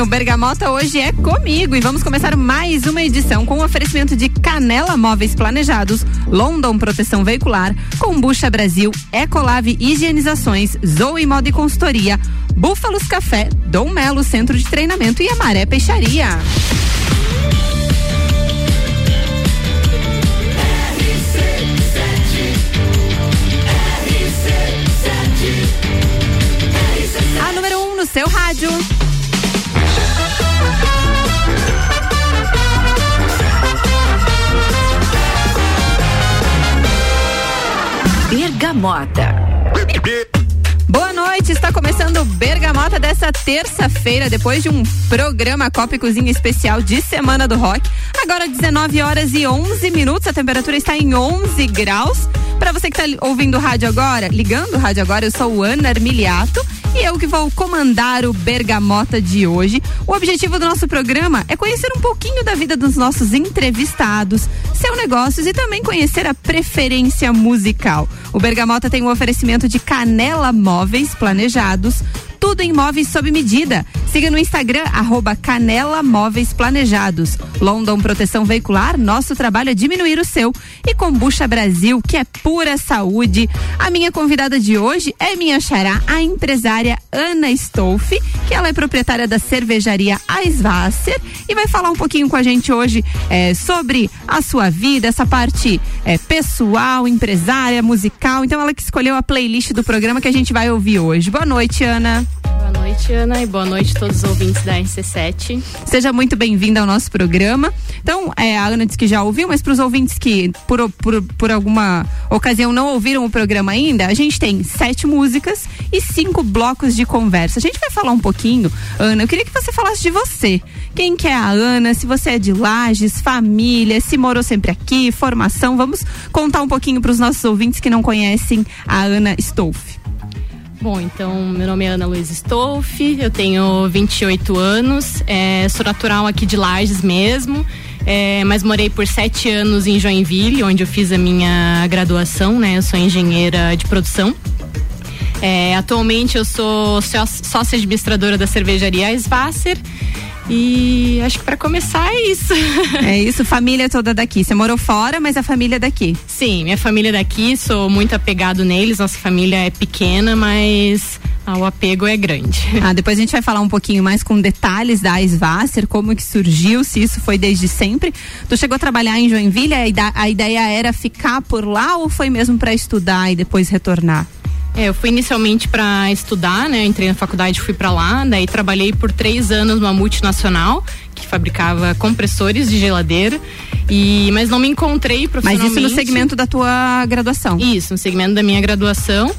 o Bergamota hoje é comigo e vamos começar mais uma edição com o oferecimento de Canela Móveis Planejados, London Proteção Veicular, Combucha Brasil, Ecolave Higienizações, Zoe Moda e Consultoria, Búfalos Café, Dom Melo Centro de Treinamento e Amaré Peixaria. A número 1 no seu rádio. Bergamota. Boa noite, está começando Bergamota dessa terça-feira, depois de um programa Copa e Cozinha especial de Semana do Rock. Agora 19 horas e 11 minutos, a temperatura está em 11 graus. Para você que está ouvindo o rádio agora, ligando o rádio agora, eu sou Ana Armiliato e eu que vou comandar o Bergamota de hoje. O objetivo do nosso programa é conhecer um pouquinho da vida dos nossos entrevistados, seu negócios e também conhecer a preferência musical. O Bergamota tem um oferecimento de Canela Móveis Planejados tudo em móveis sob medida. Siga no Instagram, arroba Canela Móveis Planejados. London Proteção Veicular, nosso trabalho é diminuir o seu. E Combucha Brasil, que é pura saúde. A minha convidada de hoje é minha xará, a empresária Ana Stolfi, que ela é proprietária da cervejaria Aisvasser e vai falar um pouquinho com a gente hoje é, sobre a sua vida, essa parte é, pessoal, empresária, musical. Então ela que escolheu a playlist do programa que a gente vai ouvir hoje. Boa noite, Ana. Noite, Ana, e boa noite a todos os ouvintes da RC7. Seja muito bem-vinda ao nosso programa. Então, é, a Ana disse que já ouviu, mas para os ouvintes que, por, por, por alguma ocasião, não ouviram o programa ainda, a gente tem sete músicas e cinco blocos de conversa. A gente vai falar um pouquinho, Ana, eu queria que você falasse de você. Quem que é a Ana, se você é de Lages, família, se morou sempre aqui, formação. Vamos contar um pouquinho para os nossos ouvintes que não conhecem a Ana Stolf. Bom, então, meu nome é Ana Luiz Stolf, eu tenho 28 anos, é, sou natural aqui de Lages mesmo, é, mas morei por sete anos em Joinville, onde eu fiz a minha graduação, né? Eu sou engenheira de produção. É, atualmente eu sou sócia administradora da cervejaria Svasser e acho que para começar é isso. É isso, família toda daqui. Você morou fora, mas a família é daqui. Sim, minha família é daqui, sou muito apegado neles. Nossa família é pequena, mas ah, o apego é grande. Ah, depois a gente vai falar um pouquinho mais com detalhes da Svasser, como que surgiu, se isso foi desde sempre. Tu chegou a trabalhar em Joinville, a ideia era ficar por lá ou foi mesmo para estudar e depois retornar? É, eu fui inicialmente para estudar, né? Entrei na faculdade, fui para lá, daí trabalhei por três anos numa multinacional que fabricava compressores de geladeira. E, mas não me encontrei profissionalmente. Mas isso no segmento da tua graduação? Isso, no segmento da minha graduação.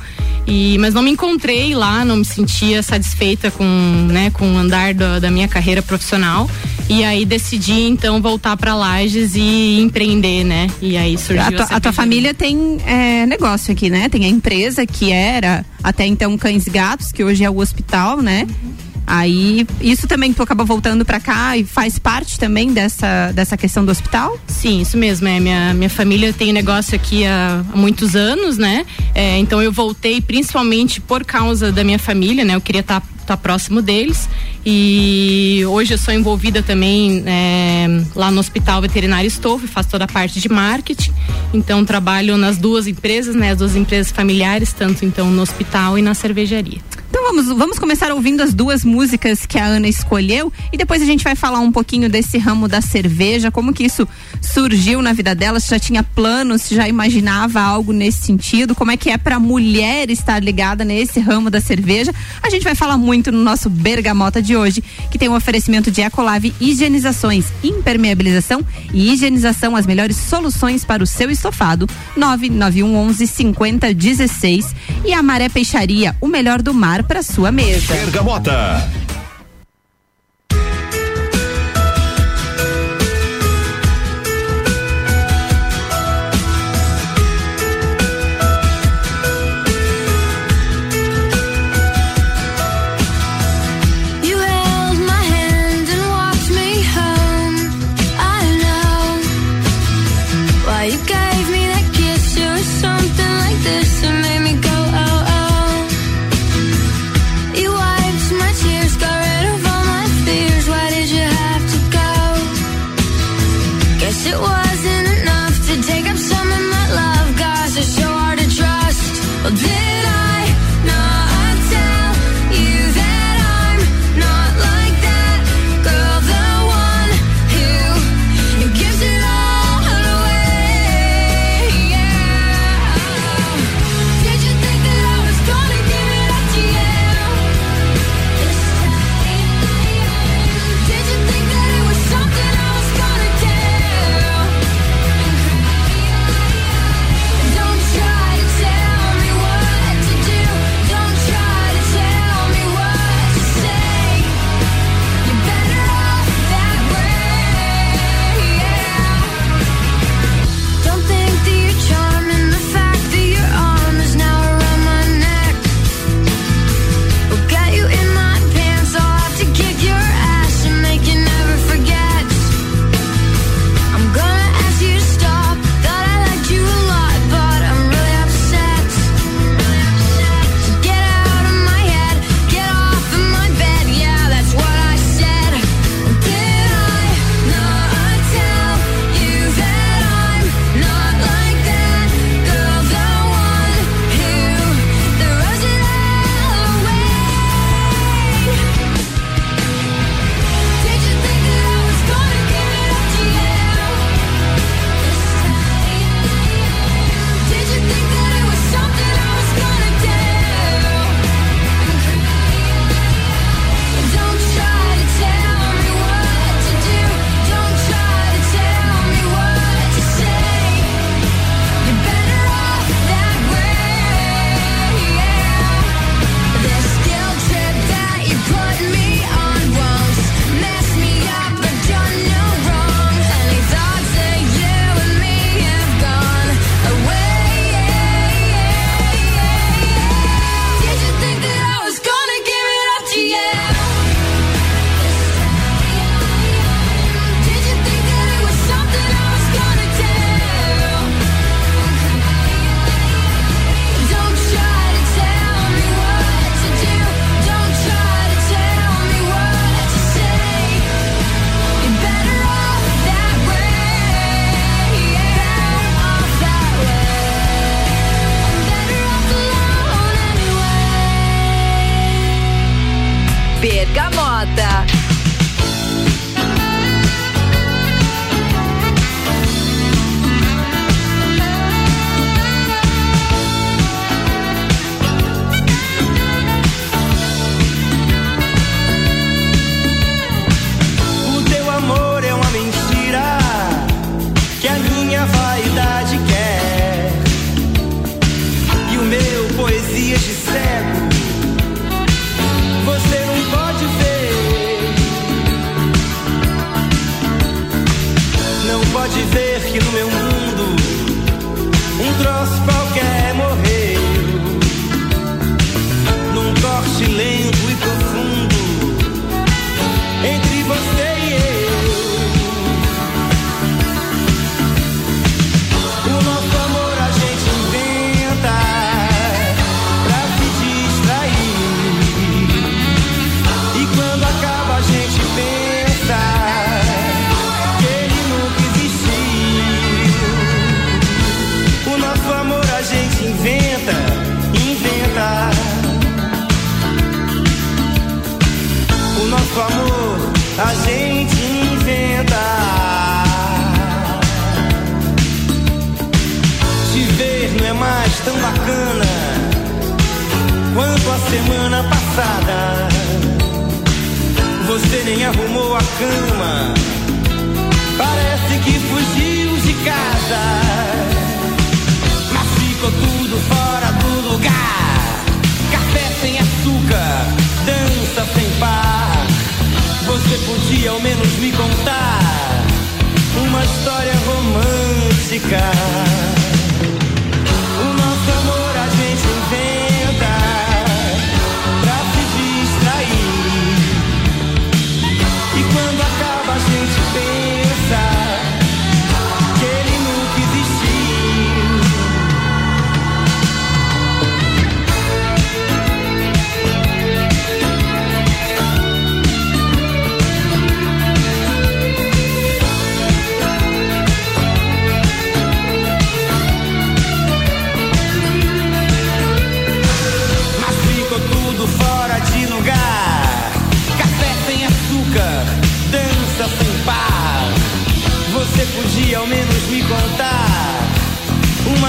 E, mas não me encontrei lá, não me sentia satisfeita com, né, com o andar do, da minha carreira profissional. E aí decidi então voltar para Lages e empreender, né? E aí surgiu a tua, a tua família tem é, negócio aqui, né? Tem a empresa que era até então Cães Gatos, que hoje é o hospital, né? Uhum. Aí, isso também tu acaba voltando para cá e faz parte também dessa, dessa questão do hospital? Sim, isso mesmo. É, minha, minha família tem negócio aqui há, há muitos anos, né? É, então eu voltei principalmente por causa da minha família, né? Eu queria estar tá, tá próximo deles. E hoje eu sou envolvida também é, lá no Hospital Veterinário Estouve, faço toda a parte de marketing. Então trabalho nas duas empresas, né? As duas empresas familiares, tanto então no hospital e na cervejaria. Vamos, vamos começar ouvindo as duas músicas que a Ana escolheu e depois a gente vai falar um pouquinho desse ramo da cerveja, como que isso surgiu na vida dela, se já tinha planos, se já imaginava algo nesse sentido, como é que é para mulher estar ligada nesse ramo da cerveja. A gente vai falar muito no nosso Bergamota de hoje, que tem um oferecimento de Ecolave higienizações, impermeabilização e higienização, as melhores soluções para o seu estofado. 99111 5016 e a Maré Peixaria, o melhor do mar para sua mesa. Bergamota.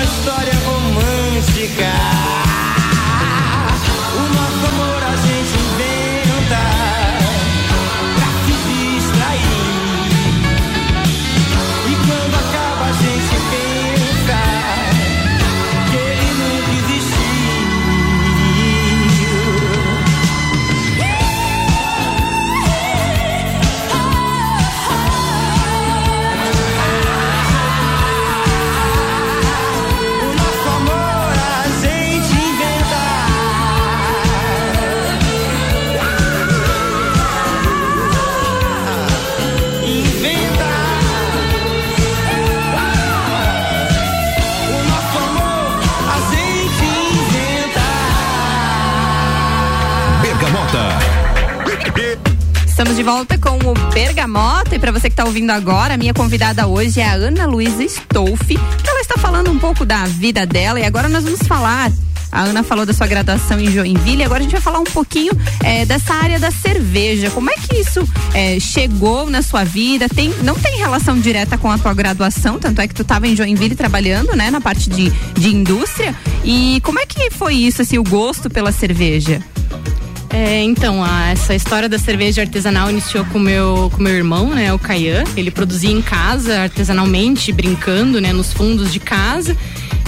história romântica. Bergamota. E para você que está ouvindo agora, a minha convidada hoje é a Ana Luísa Stolfi. Ela está falando um pouco da vida dela e agora nós vamos falar a Ana falou da sua graduação em Joinville. Agora a gente vai falar um pouquinho é, dessa área da cerveja. Como é que isso é, chegou na sua vida? Tem, não tem relação direta com a tua graduação, tanto é que tu estava em Joinville trabalhando, né, na parte de, de indústria. E como é que foi isso, assim, o gosto pela cerveja? É, então, a, essa história da cerveja artesanal iniciou com meu, com meu irmão, né, o Caian. Ele produzia em casa, artesanalmente, brincando, né, nos fundos de casa.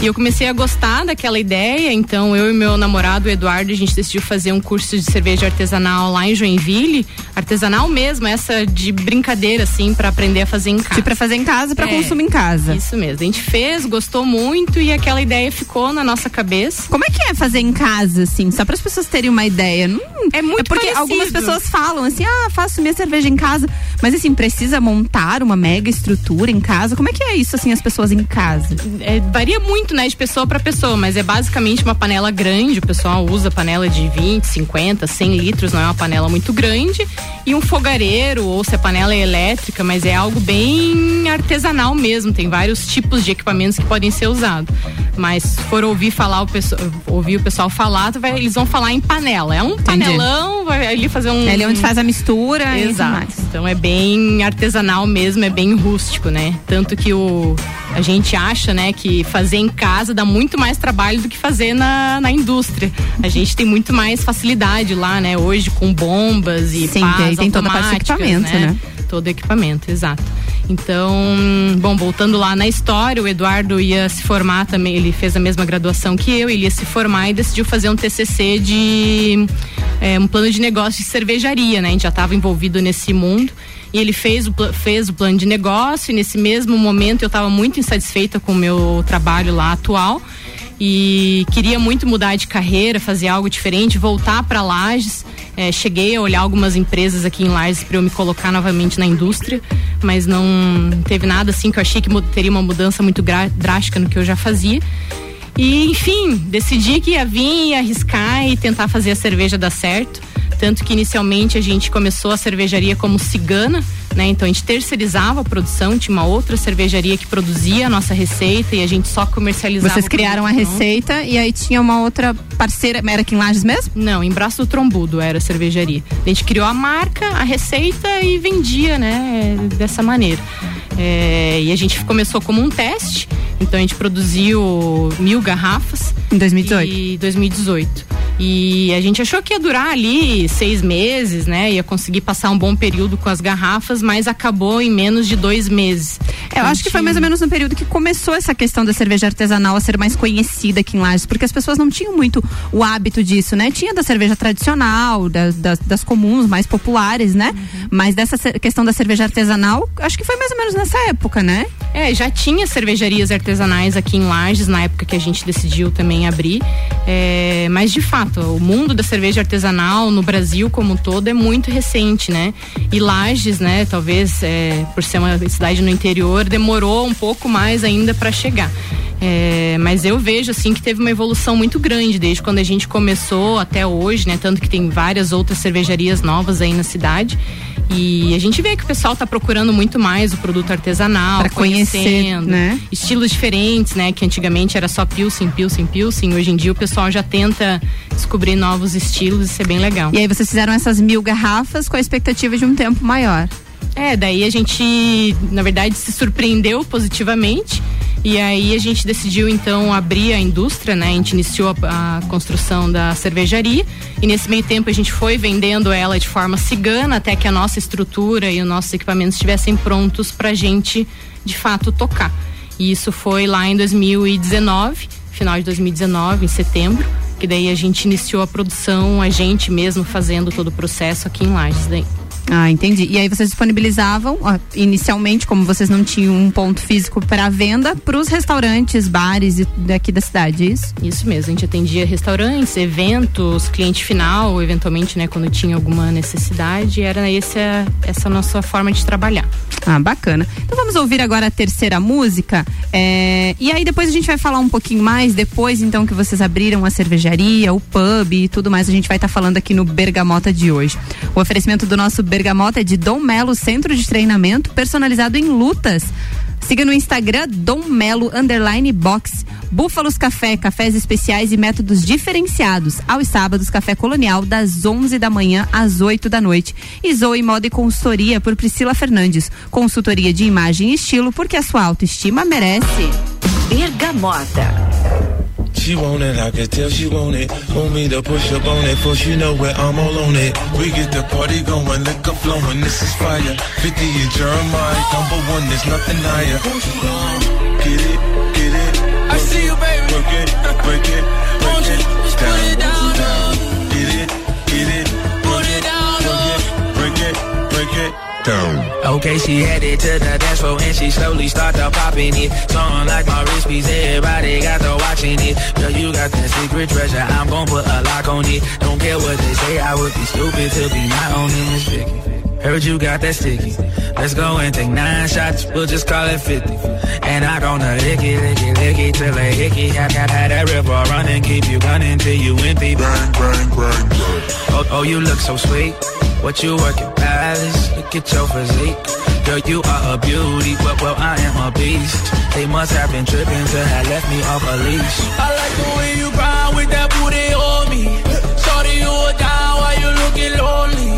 E eu comecei a gostar daquela ideia, então eu e meu namorado, o Eduardo, a gente decidiu fazer um curso de cerveja artesanal lá em Joinville, artesanal mesmo, essa de brincadeira assim, para aprender a fazer em casa. Para fazer em casa, para é, consumir em casa. Isso mesmo. A gente fez, gostou muito e aquela ideia ficou na nossa cabeça. Como é que é fazer em casa assim? Só para as pessoas terem uma ideia. Não, é muito é porque parecido. algumas pessoas falam assim: "Ah, faço minha cerveja em casa", mas assim, precisa montar uma mega estrutura em casa. Como é que é isso assim as pessoas em casa? É, varia muito muito, né, de pessoa para pessoa, mas é basicamente uma panela grande. O pessoal usa panela de 20, 50, 100 litros, não é uma panela muito grande. e um fogareiro ou se a panela é elétrica, mas é algo bem artesanal mesmo. Tem vários tipos de equipamentos que podem ser usados. Mas se for ouvir falar o pessoal, ouvir o pessoal falar, vai, eles vão falar em panela. É um panelão, vai ali fazer um. É ali onde faz a mistura. Exato. Então é bem artesanal mesmo, é bem rústico, né? Tanto que o a gente acha, né, que fazer em casa dá muito mais trabalho do que fazer na, na indústria. A gente tem muito mais facilidade lá, né, hoje com bombas e Sim, pás tem toda a parte de equipamento, né? né? Todo equipamento, exato. Então, bom, voltando lá na história, o Eduardo ia se formar também, ele fez a mesma graduação que eu, ele ia se formar e decidiu fazer um TCC de é, um plano de negócio de cervejaria, né? A gente já estava envolvido nesse mundo e ele fez o, fez o plano de negócio e nesse mesmo momento eu estava muito insatisfeita com o meu trabalho lá atual e queria muito mudar de carreira, fazer algo diferente, voltar para Lages. É, cheguei a olhar algumas empresas aqui em Lages para eu me colocar novamente na indústria, mas não teve nada assim que eu achei que teria uma mudança muito drástica no que eu já fazia. E enfim, decidi que ia vir, ia arriscar e tentar fazer a cerveja dar certo. Tanto que inicialmente a gente começou a cervejaria como cigana, né? Então a gente terceirizava a produção, tinha uma outra cervejaria que produzia a nossa receita e a gente só comercializava. Vocês criaram a receita e aí tinha uma outra parceira, era aqui em Lages mesmo? Não, em Braço do Trombudo era a cervejaria. A gente criou a marca, a receita e vendia, né? Dessa maneira. É, e a gente começou como um teste, então a gente produziu mil garrafas. Em 2018? E 2018. E a gente achou que ia durar ali seis meses, né? Ia conseguir passar um bom período com as garrafas, mas acabou em menos de dois meses. É, eu acho que foi mais ou menos no período que começou essa questão da cerveja artesanal a ser mais conhecida aqui em Lages, porque as pessoas não tinham muito o hábito disso, né? Tinha da cerveja tradicional, da, das, das comuns, mais populares, né? Uhum. Mas dessa questão da cerveja artesanal, acho que foi mais ou menos nessa época, né? É, já tinha cervejarias artesanais aqui em Lages, na época que a gente decidiu também abrir. É, mas de fato, exato. O mundo da cerveja artesanal no Brasil como um todo é muito recente, né? E Lages, né? Talvez é, por ser uma cidade no interior, demorou um pouco mais ainda para chegar. É, mas eu vejo assim que teve uma evolução muito grande desde quando a gente começou até hoje, né? Tanto que tem várias outras cervejarias novas aí na cidade. E a gente vê que o pessoal está procurando muito mais o produto artesanal, pra conhecer, né? estilos diferentes, né? Que antigamente era só pilsen, pilsen, pilsen. Hoje em dia o pessoal já tenta descobrir novos estilos, isso é bem legal. E aí vocês fizeram essas mil garrafas com a expectativa de um tempo maior. É, daí a gente, na verdade, se surpreendeu positivamente. E aí a gente decidiu então abrir a indústria, né? A gente iniciou a, a, construção da cervejaria e nesse meio tempo a gente foi vendendo ela de forma cigana até que a nossa estrutura e os nossos equipamentos estivessem prontos para a gente de fato tocar. E isso foi lá em 2019, final de 2019, em setembro, que daí a gente iniciou a produção, a gente mesmo fazendo todo o processo aqui em Lages daí. Ah, entendi. E aí vocês disponibilizavam, ó, inicialmente, como vocês não tinham um ponto físico para venda, para os restaurantes, bares daqui da cidade, é isso? Isso mesmo. A gente atendia restaurantes, eventos, cliente final, eventualmente, né, quando tinha alguma necessidade. Era essa essa nossa forma de trabalhar. Ah, bacana. Então vamos ouvir agora a terceira música. É, e aí depois a gente vai falar um pouquinho mais, depois então que vocês abriram a cervejaria, o pub e tudo mais, a gente vai estar tá falando aqui no Bergamota de hoje. O oferecimento do nosso Bergamota Bergamota é de Dom Melo Centro de Treinamento, personalizado em lutas. Siga no Instagram Dom Melo Underline Box. Búfalos Café, cafés especiais e métodos diferenciados. Aos sábados, Café Colonial, das 11 da manhã às 8 da noite. E Zoe Moda e Consultoria por Priscila Fernandes. Consultoria de imagem e estilo, porque a sua autoestima merece. Bergamota. She want it, I can tell she want it. Want me to push up on it, for she know where I'm all on it. We get the party going, liquor flowing, this is fire. 50 and Jeremiah, number one, there's nothing higher. Get it, get it. I see you, baby. Work it, break it, down. Okay, she headed to the dance floor and she slowly started popping it. Song like my wrist piece, everybody got to watching it. Girl, you got that secret treasure, I'm gon' put a lock on it. Don't care what they say, I would be stupid to be not owning this Vicky. Heard you got that sticky. Let's go and take nine shots. We'll just call it 50. And I gonna lick it, lick it, lick it till they hickey. Have, have, have that river running. Keep you gunning till you empty. Bang, bang, bang, bang. Oh, oh, you look so sweet. What you working, palace? Look at your physique. Girl, you are a beauty, but well, I am a beast. They must have been tripping to have left me off a leash. I like the way you grind with that booty on me. Shorty, you a down while you looking lonely.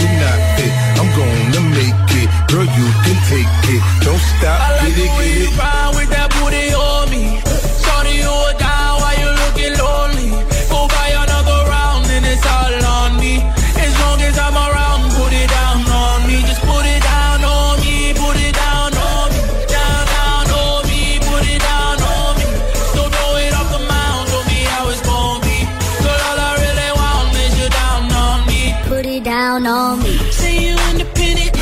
do not fit, I'm gonna make it, girl. You can take it, don't stop, I like get the it, way get you it. grind with that booty on Say you independent,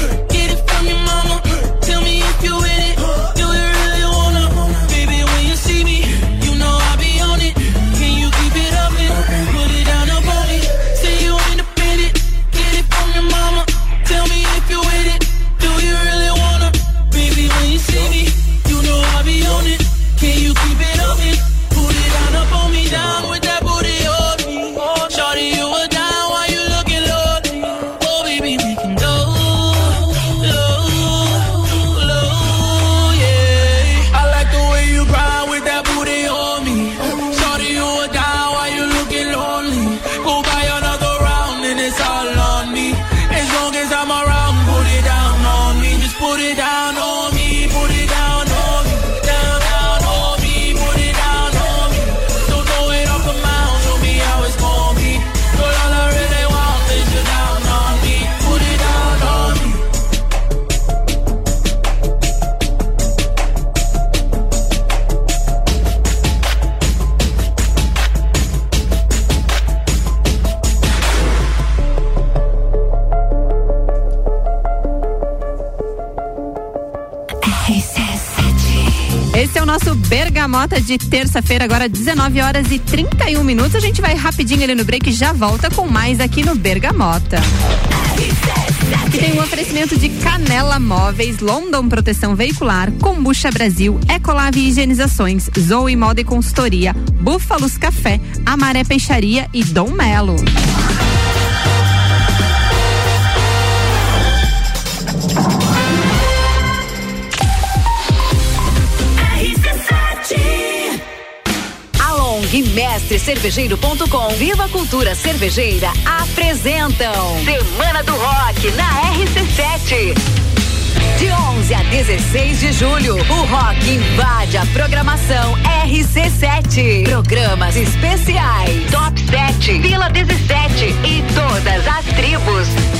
de terça-feira, agora 19 horas e 31 minutos. A gente vai rapidinho ali no break e já volta com mais aqui no Bergamota. Tem um oferecimento de Canela Móveis, London Proteção Veicular, Combucha Brasil, Ecolave Higienizações, Zoe Moda e Consultoria, Búfalos Café, Amaré Peixaria e Dom Melo. Cervejeiro.com Viva Cultura Cervejeira apresentam Semana do Rock na RC7. De 11 a 16 de julho, o rock invade a programação RC7. Programas especiais, Top 7, Vila 17 e todas as tribos.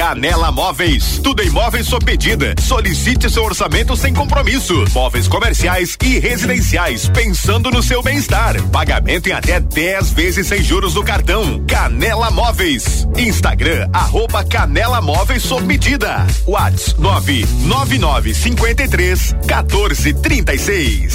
Canela Móveis. Tudo em móveis sob medida. Solicite seu orçamento sem compromisso. Móveis comerciais e residenciais, pensando no seu bem-estar. Pagamento em até 10 vezes sem juros no cartão. Canela Móveis. Instagram, arroba Canela Móveis sob medida. Whats 99953 1436.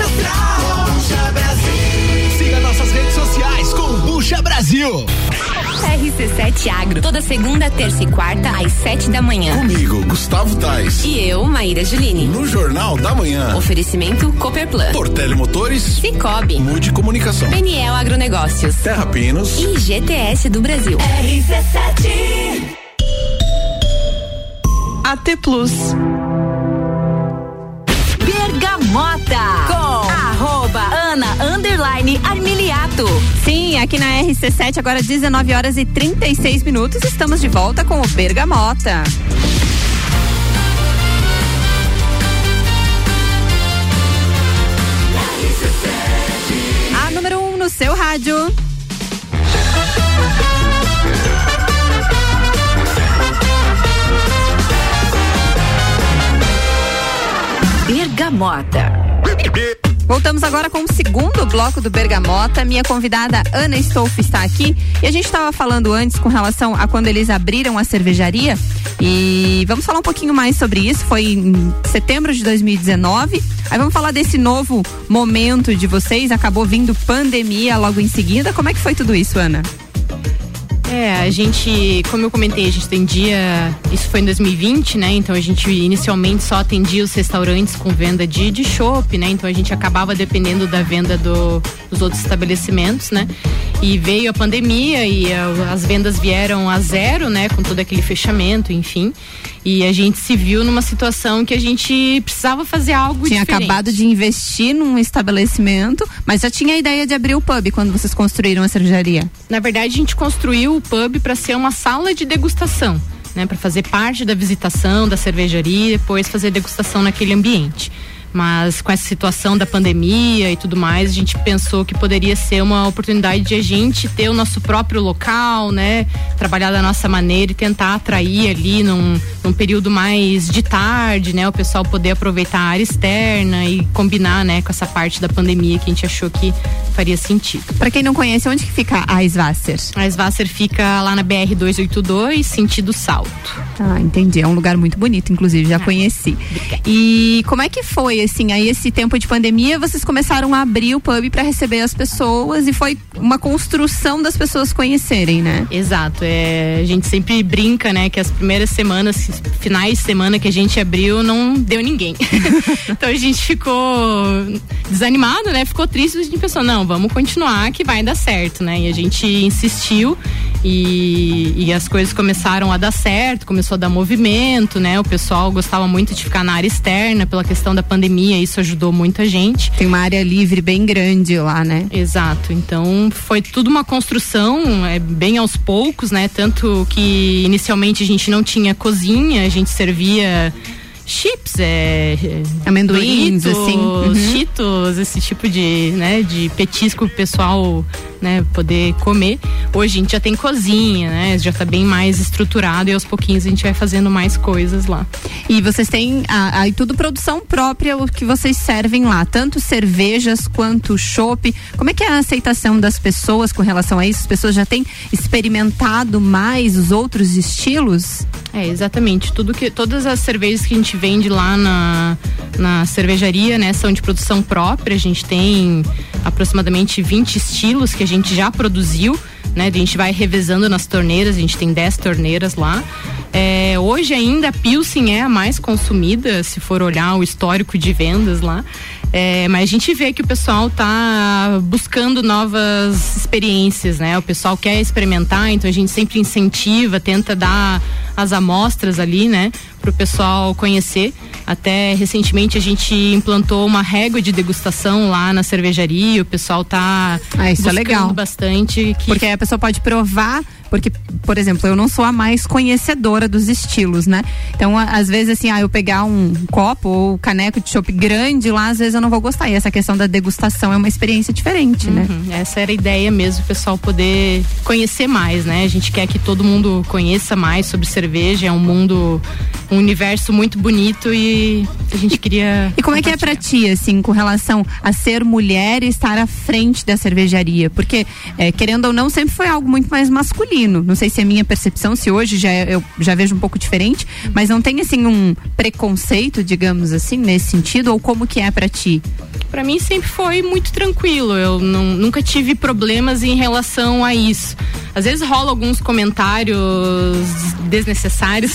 Brasil. RC7 Agro, toda segunda, terça e quarta, às sete da manhã. Comigo, Gustavo Tais. E eu, Maíra Juline. No Jornal da Manhã. Oferecimento Copperplan. Portele Motores. Cicobi. Mude Comunicação. PNL Agronegócios. Terra Pinos. E GTS do Brasil. RC7. AT Plus. Bergamota com arroba Ana underline Armiliato. Sim, aqui na RC7, agora 19 horas e 36 minutos, estamos de volta com o Bergamota. A número 1 um no seu rádio. Bergamota. Voltamos agora com o segundo bloco do Bergamota. Minha convidada Ana Stolf está aqui e a gente estava falando antes com relação a quando eles abriram a cervejaria e vamos falar um pouquinho mais sobre isso. Foi em setembro de 2019. Aí vamos falar desse novo momento de vocês. Acabou vindo pandemia logo em seguida. Como é que foi tudo isso, Ana? É, a gente, como eu comentei, a gente atendia, isso foi em 2020, né? Então a gente inicialmente só atendia os restaurantes com venda de, de chopp, né? Então a gente acabava dependendo da venda do, dos outros estabelecimentos, né? E veio a pandemia e a, as vendas vieram a zero, né? Com todo aquele fechamento, enfim. E a gente se viu numa situação que a gente precisava fazer algo Tinha diferente. acabado de investir num estabelecimento, mas já tinha a ideia de abrir o pub quando vocês construíram a cervejaria. Na verdade, a gente construiu pub para ser uma sala de degustação, né, para fazer parte da visitação da cervejaria depois fazer degustação naquele ambiente. Mas com essa situação da pandemia e tudo mais, a gente pensou que poderia ser uma oportunidade de a gente ter o nosso próprio local, né? Trabalhar da nossa maneira e tentar atrair ali num, num período mais de tarde, né? O pessoal poder aproveitar a área externa e combinar, né, com essa parte da pandemia que a gente achou que faria sentido. Para quem não conhece, onde que fica a Svasser? A Svasser fica lá na BR 282, sentido Salto. Ah, entendi. É um lugar muito bonito, inclusive, já Ah, conheci. E como é que foi, assim, aí esse tempo de pandemia, vocês começaram a abrir o pub para receber as pessoas e foi uma construção das pessoas conhecerem, né? Exato. É, a gente sempre brinca, né, que as primeiras semanas, finais de semana que a gente abriu, não deu ninguém. então a gente ficou desanimado, né? Ficou triste, a gente pensou, não, vamos continuar que vai dar certo, né? E a gente insistiu e, e as coisas começaram a dar certo, começou a dar movimento, né? O pessoal gostava muito de ficar na área externa pela questão da pandemia, isso ajudou muita gente. Tem uma área livre bem grande lá, né? Exato. Então foi tudo uma construção, é bem aos poucos, né? Tanto que inicialmente a gente não tinha cozinha, a gente servia chips, é, é, Amendoins, Doritos, assim. Uhum. Cheetos, esse tipo de, né, de petisco pro pessoal, né, poder comer. Hoje a gente já tem cozinha, né, já tá bem mais estruturado e aos pouquinhos a gente vai fazendo mais coisas lá. E vocês têm aí tudo produção própria o que vocês servem lá, tanto cervejas quanto chopp. Como é que é a aceitação das pessoas com relação a isso? As pessoas já têm experimentado mais os outros estilos? É, exatamente. Tudo que, todas as cervejas que a gente vende lá na, na cervejaria, né, são de produção própria. A gente tem aproximadamente 20 estilos que a gente já produziu, né? A gente vai revezando nas torneiras, a gente tem 10 torneiras lá. É, hoje ainda a Pilsen é a mais consumida, se for olhar o histórico de vendas lá. É, mas a gente vê que o pessoal tá buscando novas experiências, né? O pessoal quer experimentar, então a gente sempre incentiva, tenta dar as amostras ali, né? Pro pessoal conhecer. Até recentemente a gente implantou uma régua de degustação lá na cervejaria. O pessoal tá Ah, isso é legal. bastante. Que Porque aí a pessoa pode provar, porque, por exemplo, eu não sou a mais conhecedora dos estilos, né? Então, às vezes, assim, ah, eu pegar um copo ou caneco de chopp grande lá, às vezes eu não vou gostar. E essa questão da degustação é uma experiência diferente, né? Uhum, Essa era a ideia mesmo, o pessoal poder conhecer mais, né? A gente quer que todo mundo conheça mais sobre cerveja, é um mundo, um universo muito bonito e a gente queria. E como é que é pra ti, assim, com relação a ser mulher e estar à frente da cervejaria? Porque, é, querendo ou não, sempre foi algo muito mais masculino. Não sei se é minha percepção, se hoje já, é- eu já vejo um pouco diferente, mas não tem, assim, um preconceito, digamos assim, nesse sentido? Ou como que é pra ti? Pra mim sempre foi muito tranquilo. Eu não- nunca tive problemas em relação a isso. Às vezes rola alguns comentários desnecessários,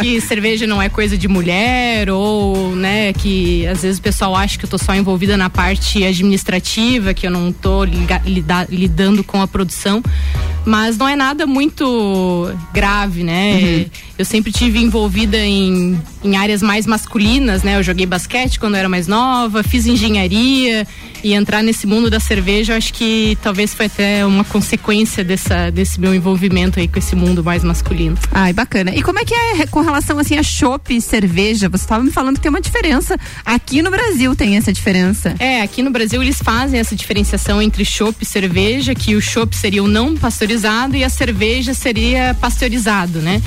que cerveja não é coisa de mulher ou, né, que às vezes o pessoal acha que eu tô só envolvida na parte administrativa, que eu não tô lidando com a produção. Mas não é nada muito grave, né? Eu sempre tive envolvida em, em áreas mais masculinas, né? Eu joguei basquete quando eu era mais nova, fiz engenharia e entrar nesse mundo da cerveja, eu acho que talvez foi até uma consequência dessa, desse meu envolvimento aí com esse mundo mais masculino. Ai, bacana. E como é que é com relação, assim, a chopp e cerveja? Você estava me falando que tem uma diferença. Aqui no Brasil tem essa diferença. É, aqui no Brasil eles fazem essa diferenciação entre chopp e cerveja, que o chopp seria o não pasteurizado e a cerveja seria pasteurizado, né?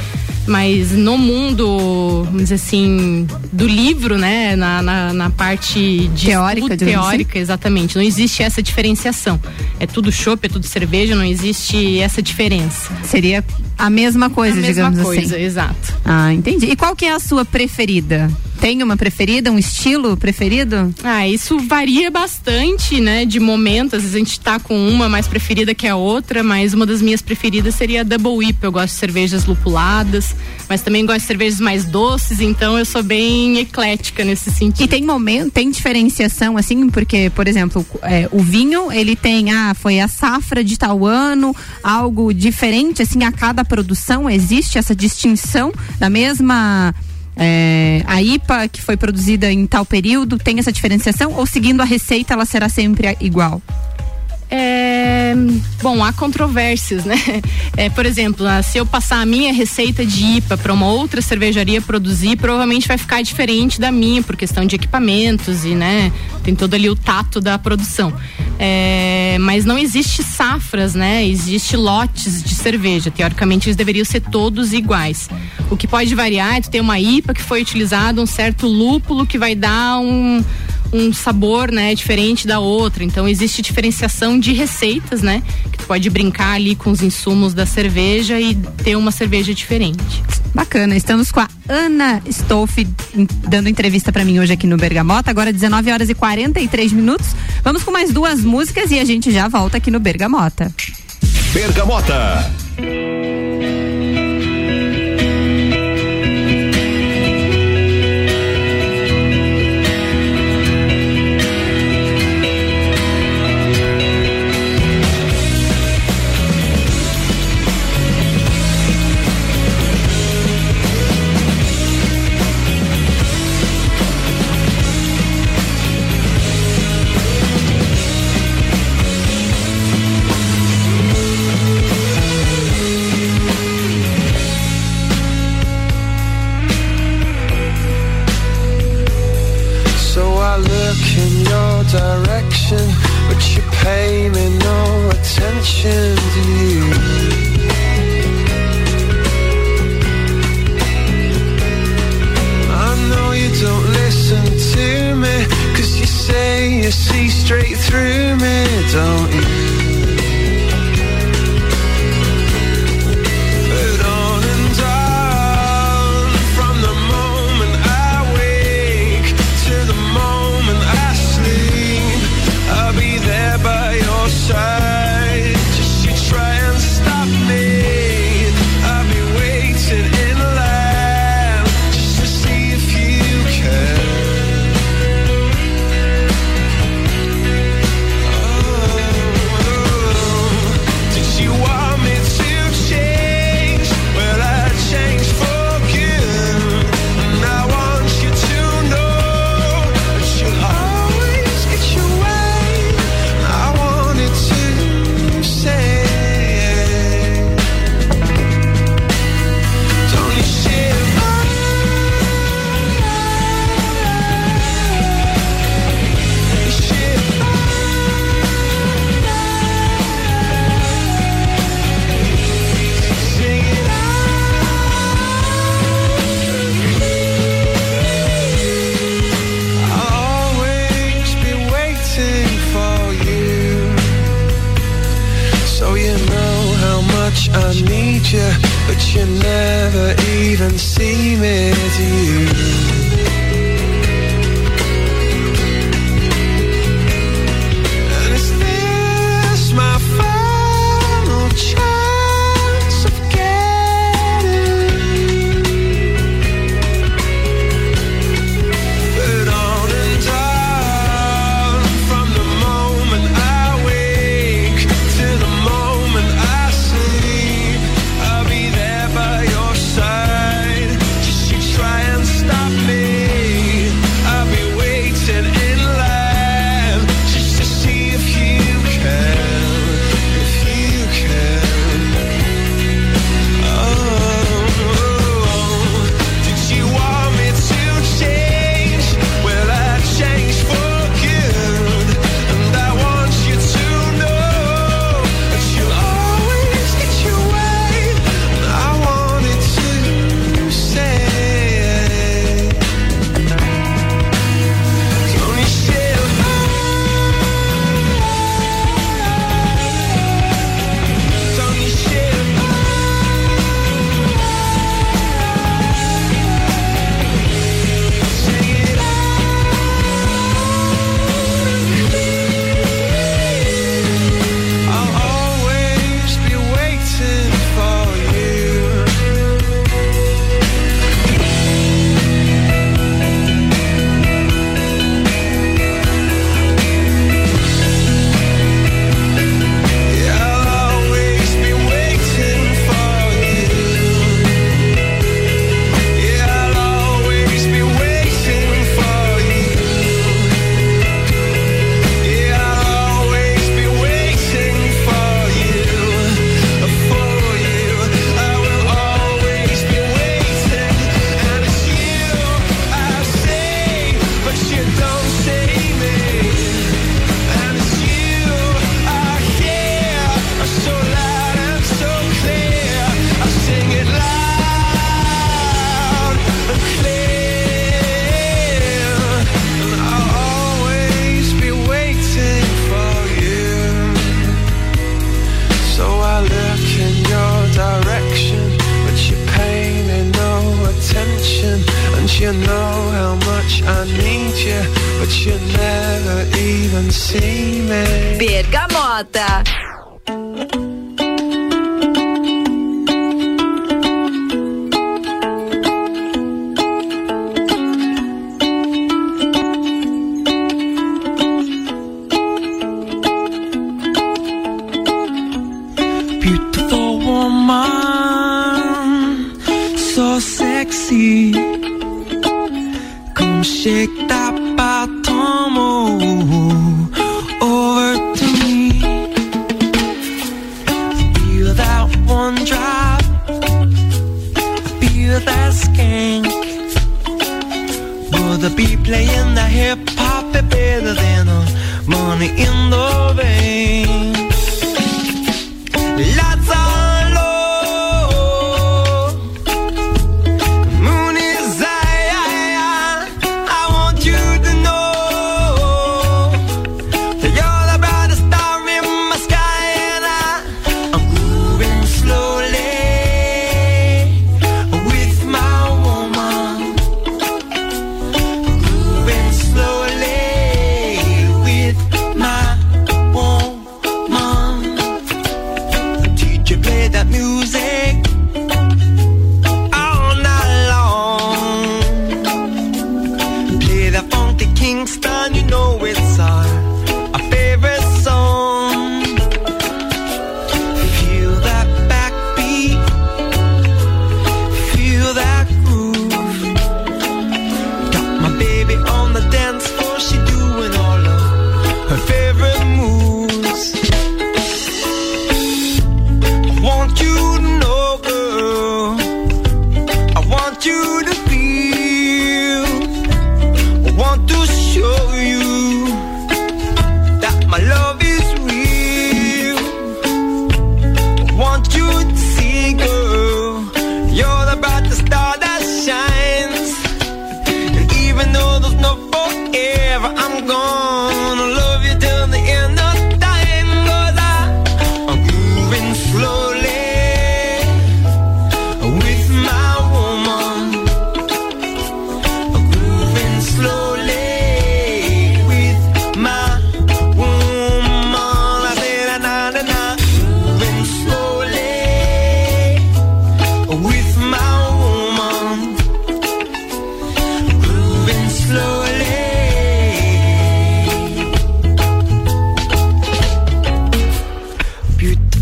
Mas no mundo, vamos dizer assim, do livro, né? Na, na, na parte de Teórica, estudo, assim? teórica, exatamente. Não existe essa diferenciação. É tudo chopp, é tudo cerveja, não existe essa diferença. Seria a mesma coisa, a mesma digamos coisa, assim. exato. Ah, entendi. E qual que é a sua preferida? Tem uma preferida, um estilo preferido? Ah, isso varia bastante, né? De momento. Às vezes a gente tá com uma mais preferida que a outra, mas uma das minhas preferidas seria a Double Whip. Eu gosto de cervejas lupuladas, mas também gosto de cervejas mais doces, então eu sou bem eclética nesse sentido. E tem momento, tem diferenciação, assim, porque, por exemplo, é, o vinho, ele tem, ah, foi a safra de tal ano, algo diferente, assim, a cada produção, existe essa distinção da mesma. É, a IPA que foi produzida em tal período tem essa diferenciação ou seguindo a receita ela será sempre igual? É, bom, há controvérsias, né? É, por exemplo, ah, se eu passar a minha receita de IPA para uma outra cervejaria produzir, provavelmente vai ficar diferente da minha, por questão de equipamentos e, né, tem todo ali o tato da produção. É, mas não existe safras, né? Existe lotes de cerveja. Teoricamente, eles deveriam ser todos iguais. O que pode variar é tu ter uma IPA que foi utilizado um certo lúpulo que vai dar um um sabor, né, diferente da outra. Então existe diferenciação de receitas, né? Que tu pode brincar ali com os insumos da cerveja e ter uma cerveja diferente. Bacana, estamos com a Ana Stolf dando entrevista para mim hoje aqui no Bergamota, agora 19 horas e 43 minutos. Vamos com mais duas músicas e a gente já volta aqui no Bergamota. Bergamota.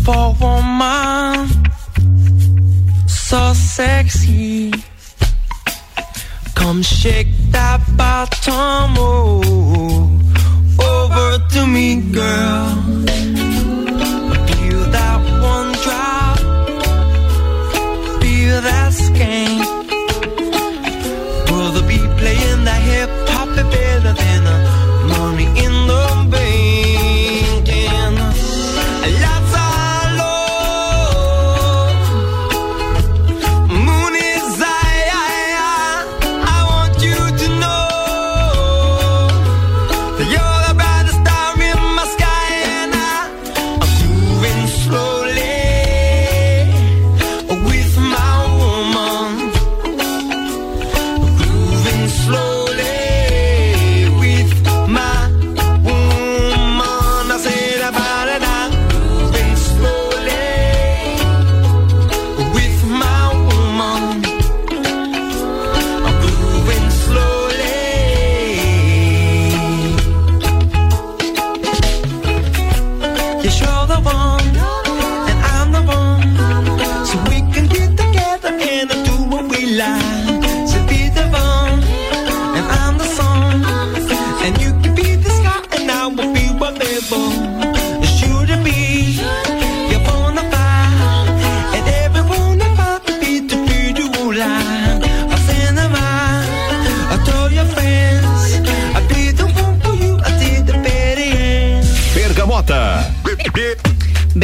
for woman so sexy. Come shake that bottom oh, over to me, girl.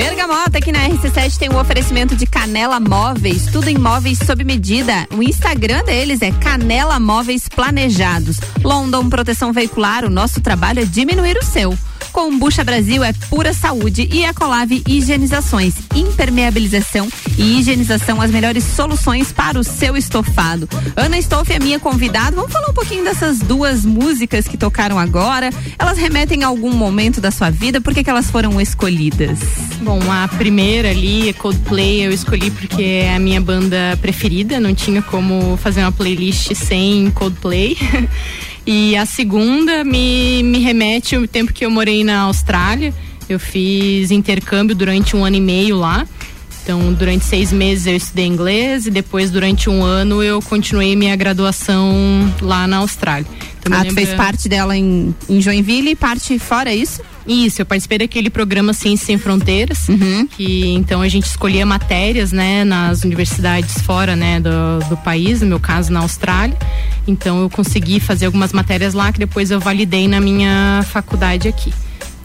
Bergamota aqui na RC7 tem um oferecimento de Canela Móveis, tudo em móveis sob medida. O Instagram deles é Canela Móveis Planejados. London Proteção Veicular, o nosso trabalho é diminuir o seu. Combucha Brasil é pura saúde e Ecolave Higienizações, impermeabilização e higienização, as melhores soluções para o seu estofado. Ana Stoff é minha convidada. Vamos falar um pouquinho dessas duas músicas que tocaram agora. Elas remetem a algum momento da sua vida? Por que, que elas foram escolhidas? Bom, a primeira ali, Coldplay, eu escolhi porque é a minha banda preferida, não tinha como fazer uma playlist sem Coldplay. e a segunda me, me remete ao tempo que eu morei na Austrália. Eu fiz intercâmbio durante um ano e meio lá. Então, durante seis meses eu estudei inglês e depois, durante um ano, eu continuei minha graduação lá na Austrália. Então, ah, tu lembra- fez parte dela em, em Joinville e parte fora, é isso? Isso, eu participei daquele programa Ciências Sem Fronteiras, Uhum. que então a gente escolhia matérias, né, nas universidades fora, né, do, do país, no meu caso na Austrália. Então eu consegui fazer algumas matérias lá que depois eu validei na minha faculdade aqui.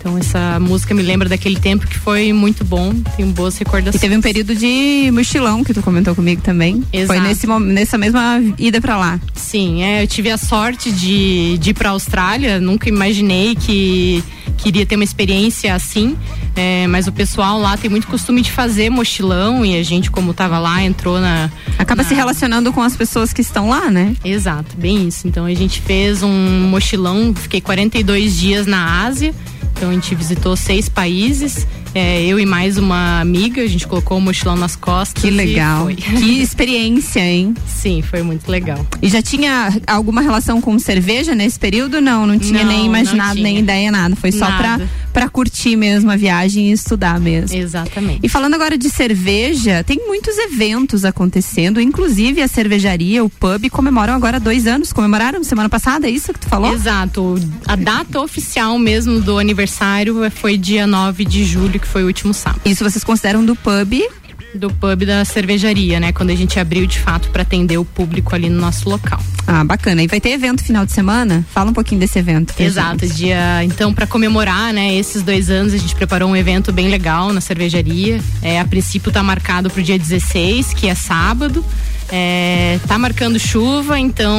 Então essa música me lembra daquele tempo que foi muito bom, tenho boas E recordações. teve um período de mochilão que tu comentou comigo também. Exato. Foi nesse, nessa mesma ida pra lá. Sim, é, eu tive a sorte de, de ir para a Austrália. Nunca imaginei que queria ter uma experiência assim. é, mas o pessoal lá tem muito costume de fazer mochilão e a gente, como tava lá, entrou na. Acaba na- se relacionando com as pessoas que estão lá, né? Exato, bem isso. Então a gente fez um mochilão, fiquei 42 dias na Ásia. Então a gente visitou seis países. é, eu e mais uma amiga, a gente colocou o mochilão nas costas. Que e legal. Que experiência, hein? Sim, foi muito legal. E já tinha alguma relação com cerveja nesse período? Não, não tinha Não, nem imaginado, tinha. nem ideia, nada. Foi só Nada. pra curtir mesmo a viagem e estudar mesmo. Exatamente. E falando agora de cerveja, tem muitos eventos acontecendo, inclusive a cervejaria, o pub comemoram agora dois anos. Comemoraram semana passada, é isso que tu falou? Exato. A data oficial mesmo do aniversário foi dia 9 de julho, que foi o último sábado. Isso vocês consideram do pub? Do pub da cervejaria, né? Quando a gente abriu de fato para atender o público ali no nosso local. Ah, bacana. E vai ter evento final de semana? Fala um pouquinho desse evento. Exato, gente. dia. Então, para comemorar, né, esses dois anos, a gente preparou um evento bem legal na cervejaria. É, a princípio tá marcado pro dia 16, que é sábado. É, tá marcando chuva, então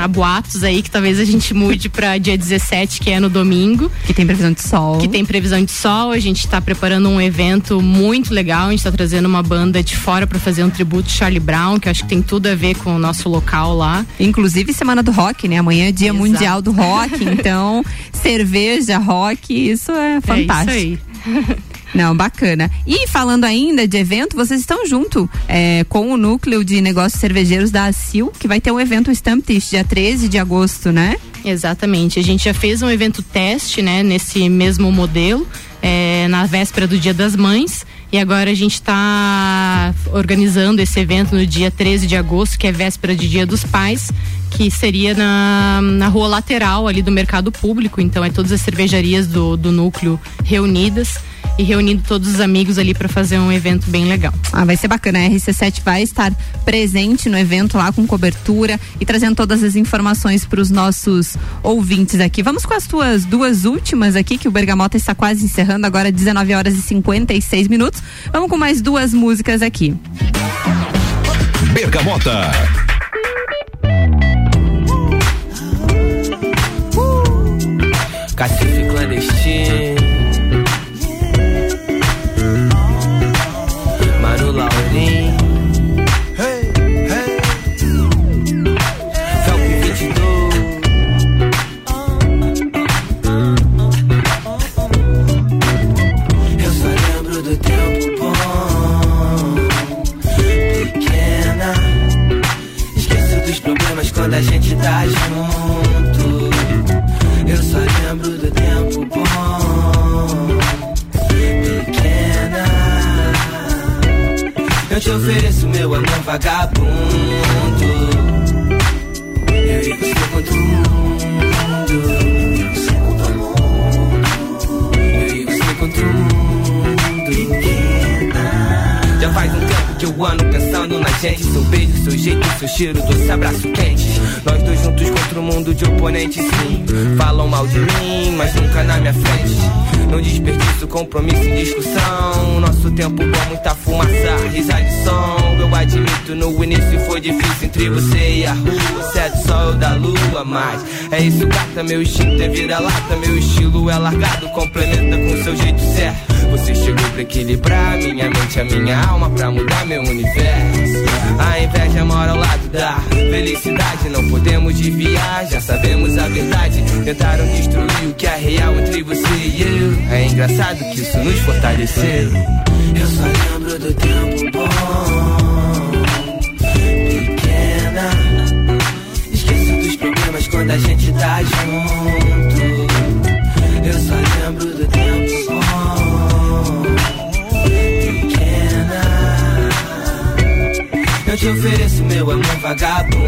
há boatos aí que talvez a gente mude para dia 17, que é no domingo. Que tem previsão de sol. Que tem previsão de sol. A gente tá preparando um evento muito legal. A gente tá trazendo uma banda de fora para fazer um tributo Charlie Brown, que acho que tem tudo a ver com o nosso local lá. Inclusive Semana do Rock, né? Amanhã é Dia Mundial do Rock, então cerveja, rock, isso é fantástico. É isso aí. Não, bacana. E falando ainda de evento, vocês estão junto é, com o núcleo de negócios cervejeiros da ACIL, que vai ter um evento Stamptish dia 13 de agosto, né? Exatamente. A gente já fez um evento teste, né, nesse mesmo modelo, é, na véspera do Dia das Mães. E agora a gente está organizando esse evento no dia 13 de agosto, que é véspera de Dia dos Pais, que seria na, na rua lateral ali do mercado público. Então é todas as cervejarias do, do núcleo reunidas e reunindo todos os amigos ali para fazer um evento bem legal. Ah, vai ser bacana. A RC7 vai estar presente no evento lá com cobertura e trazendo todas as informações para os nossos ouvintes aqui. Vamos com as tuas duas últimas aqui, que o Bergamota está quase encerrando, agora 19 horas e 56 minutos. Vamos com mais duas músicas aqui. Bergamota. Cacife clandestino. Mano Laurim. Felp 22. Eu só lembro do tempo bom. Pequena. Esqueço dos problemas quando a gente tá junto. Eu te ofereço meu amor vagabundo. Um que eu ando pensando na gente. Seu beijo, seu jeito, seu cheiro, doce abraço quente. Nós dois juntos contra o mundo de oponentes, sim. Falam mal de mim, mas nunca na minha frente. Não desperdiço compromisso e discussão. Nosso tempo bom, muita fumaça, risada de som. Eu admito, no início foi difícil entre você e a rua. Você é do sol, da lua. a mais. É isso, gata, meu instinto é vira-lata, meu estilo é largado, complementa com seu jeito certo. Você chegou pra equilibrar minha mente, a minha alma, pra mudar meu universo. A inveja mora ao lado da felicidade, não podemos desviar, já sabemos a verdade. Tentaram destruir o que é real entre você e eu. É engraçado que isso nos fortaleceu. Eu só lembro do tempo bom, pequena. Esqueço dos problemas quando a gente tá junto. Eu só lembro te ofereço meu amor vagabundo.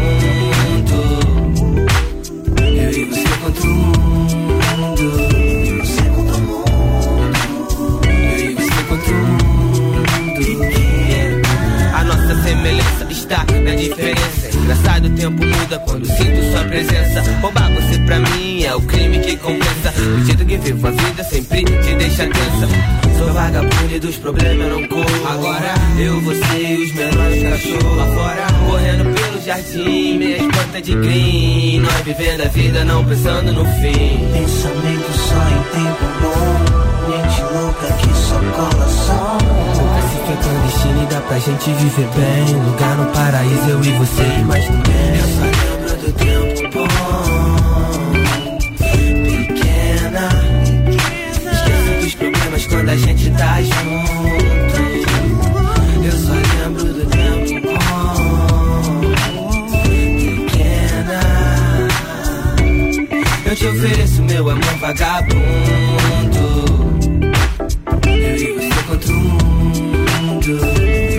Eu e você contra o mundo. Eu e você contra o mundo. A nossa semelhança está na diferença. Engraçado, o tempo muda quando sinto sua presença. Roubar você pra mim é o crime que compensa. O jeito que vivo a vida sempre te deixa tensa. Sou vagabundo e dos problemas eu não corro. Agora eu, você e os menores cachorros lá fora. Correndo pelo jardim, meias plantas de green. Nós vivendo a vida não pensando no fim. Pensamento só em tempo bom. Mente louca que só cola som. Assim que é clandestino e dá pra gente viver bem. Lugar no paraíso, eu e você e mais ninguém. Quando a gente tá junto. Eu só lembro do tempo bom. Pequena. Eu te ofereço meu amor vagabundo. Eu e você contra o mundo.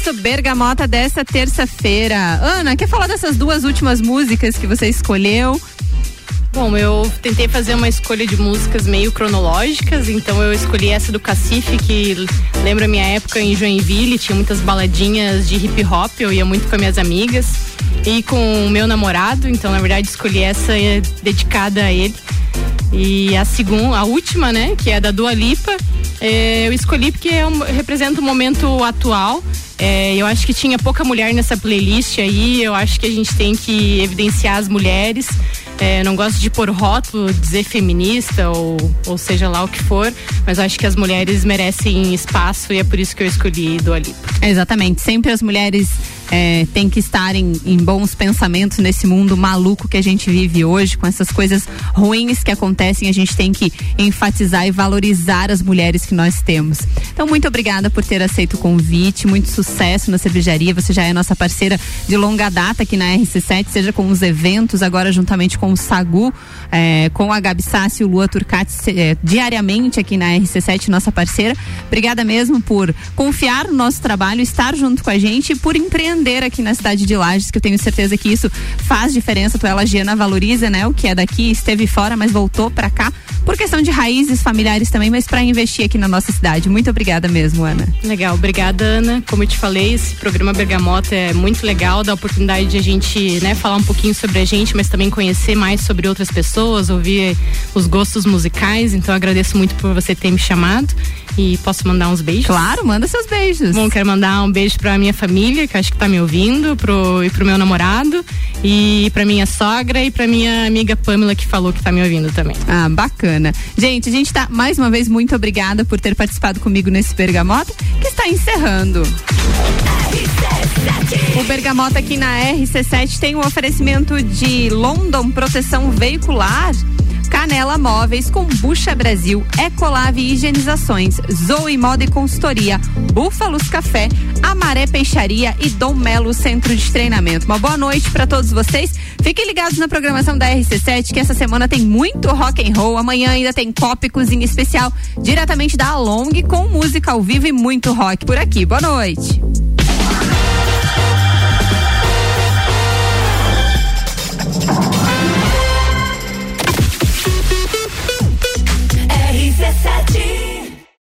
Nosso Bergamota dessa terça-feira. Ana, quer falar dessas duas últimas músicas que você escolheu? Bom, eu tentei fazer uma escolha de músicas meio cronológicas, então eu escolhi essa do Cacife, que lembra minha época em Joinville, tinha muitas baladinhas de hip hop, eu ia muito com minhas amigas e com o meu namorado, então na verdade escolhi essa eh, dedicada a ele. E a segunda, a última, né, que é da Dua Lipa, eh, eu escolhi porque é representa um momento atual. Eh, eu acho que tinha pouca mulher nessa playlist aí. Eu acho que a gente tem que evidenciar as mulheres. É, não gosto de pôr rótulo, dizer feminista ou, ou seja lá o que for, mas acho que as mulheres merecem espaço e é por isso que eu escolhi do Lipa. Exatamente. Sempre as mulheres é, têm que estar em, em, bons pensamentos nesse mundo maluco que a gente vive hoje, com essas coisas ruins que acontecem. A gente tem que enfatizar e valorizar as mulheres que nós temos. Então, muito obrigada por ter aceito o convite. Muito sucesso na cervejaria. Você já é nossa parceira de longa data aqui na RC7, seja com os eventos, agora juntamente com o Sagu, é, com a Gabi Sassi e o Lua Turcati é, diariamente aqui na RC7, nossa parceira. Obrigada mesmo por confiar no nosso trabalho, estar junto com a gente e por empreender aqui na cidade de Lages, que eu tenho certeza que isso faz diferença. Tu ela, Giana, valoriza, né? O que é daqui, esteve fora, mas voltou para cá por questão de raízes familiares também, mas para investir aqui na nossa cidade. Muito obrigada mesmo, Ana. Legal, obrigada, Ana. Como eu te falei, esse programa Bergamota é muito legal, dá a oportunidade de a gente, né, falar um pouquinho sobre a gente, mas também conhecer mais sobre outras pessoas, ouvir os gostos musicais. Então agradeço muito por você ter me chamado. E posso mandar uns beijos? Claro, manda seus beijos. Bom, quero mandar um beijo pra minha família, que acho que tá me ouvindo, pro, e pro meu namorado, e pra minha sogra e pra minha amiga Pamela, que falou que tá me ouvindo também. Ah, bacana. Gente, a gente tá mais uma vez muito obrigada por ter participado comigo nesse Bergamota, que está encerrando. O Bergamota aqui na RC7 tem um oferecimento de London Proteção Veicular. Canela Móveis, Combucha Brasil, Ecolave Higienizações, Zoe Moda e Consultoria, Búfalos Café, Amaré Peixaria e Dom Melo Centro de Treinamento. Uma boa noite para todos vocês. Fiquem ligados na programação da RC7 que essa semana tem muito rock and roll. Amanhã ainda tem Copa Cozinha Especial diretamente da Along com música ao vivo e muito rock por aqui. Boa noite. RC7